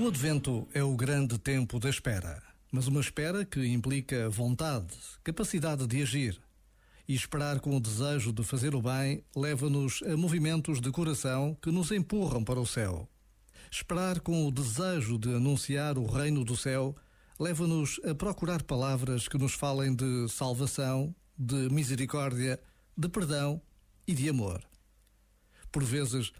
O Advento é o grande tempo da espera, mas uma espera que implica vontade, capacidade de agir. E esperar com o desejo de fazer o bem leva-nos a movimentos de coração que nos empurram para o céu. Esperar com o desejo de anunciar o reino do céu leva-nos a procurar palavras que nos falem de salvação, de misericórdia, de perdão e de amor. Por vezes,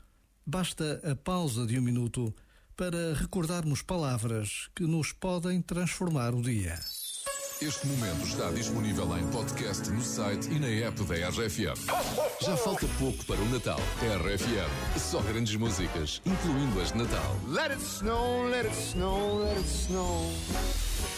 basta a pausa de um minuto para recordarmos palavras que nos podem transformar o dia. Este momento está disponível em podcast no site e na app da RFM. Já falta pouco para o Natal. RFM, só grandes músicas, incluindo as de Natal. Let it snow, let it snow, let it snow.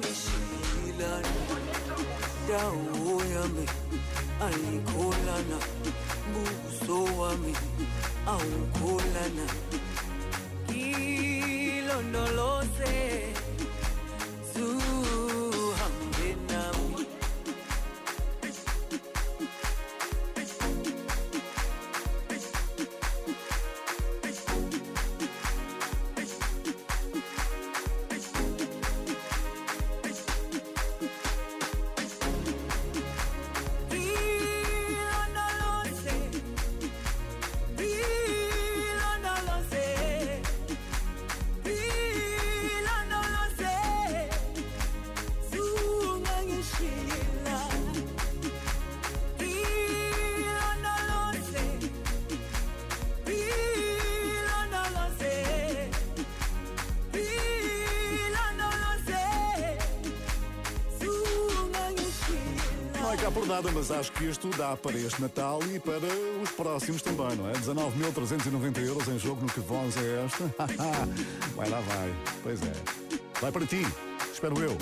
zungangishilana dawo yami ayikholana buso wami awukholana ilondoloze cá por nada, mas acho que isto dá para este Natal e para os próximos também, não é? 19.390 euros em jogo no que voz é esta? vai lá, vai. Pois é. Vai para ti, espero eu.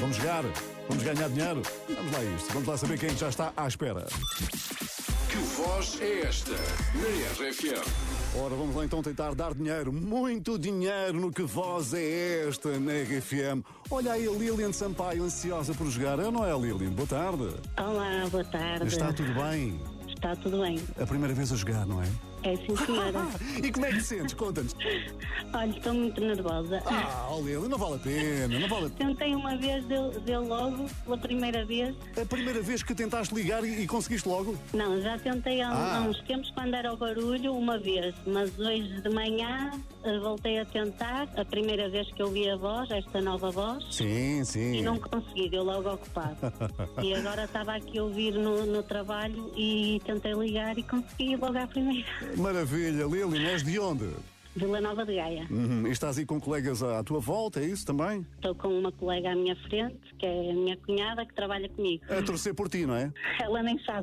Vamos jogar, vamos ganhar dinheiro. Vamos lá isto, vamos lá saber quem já está à espera. Que voz é esta na RFM? Ora, vamos lá então tentar dar dinheiro, muito dinheiro no que voz é esta na RFM. Olha aí a Lilian Sampaio ansiosa por jogar, é não é, Lilian? Boa tarde. Olá, boa tarde. Está tudo bem? Está tudo bem. A primeira vez a jogar, não é? É sim, senhora. e como é que te sentes? Conta-nos. Olha, estou muito nervosa. Ah, Lilian, não vale a pena, não vale a pena. Tentei uma vez, deu, deu logo, pela primeira vez. A primeira vez que tentaste ligar e, e conseguiste logo? Não, já tentei há, Ah. há uns tempos, quando era o barulho, uma vez. Mas hoje de manhã eh, voltei a tentar. A primeira vez que ouvi a voz, esta nova voz. Sim, sim. E não consegui, deu logo ocupado. e agora estava aqui a ouvir no, no trabalho e tentei ligar e consegui logo à primeira. Maravilha, Lilian, és de onde? Vila Nova de Gaia. Uhum. E estás aí com colegas à tua volta, é isso também? Estou com uma colega à minha frente, que é a minha cunhada, que trabalha comigo. A torcer por ti, não é? Ela nem sabe.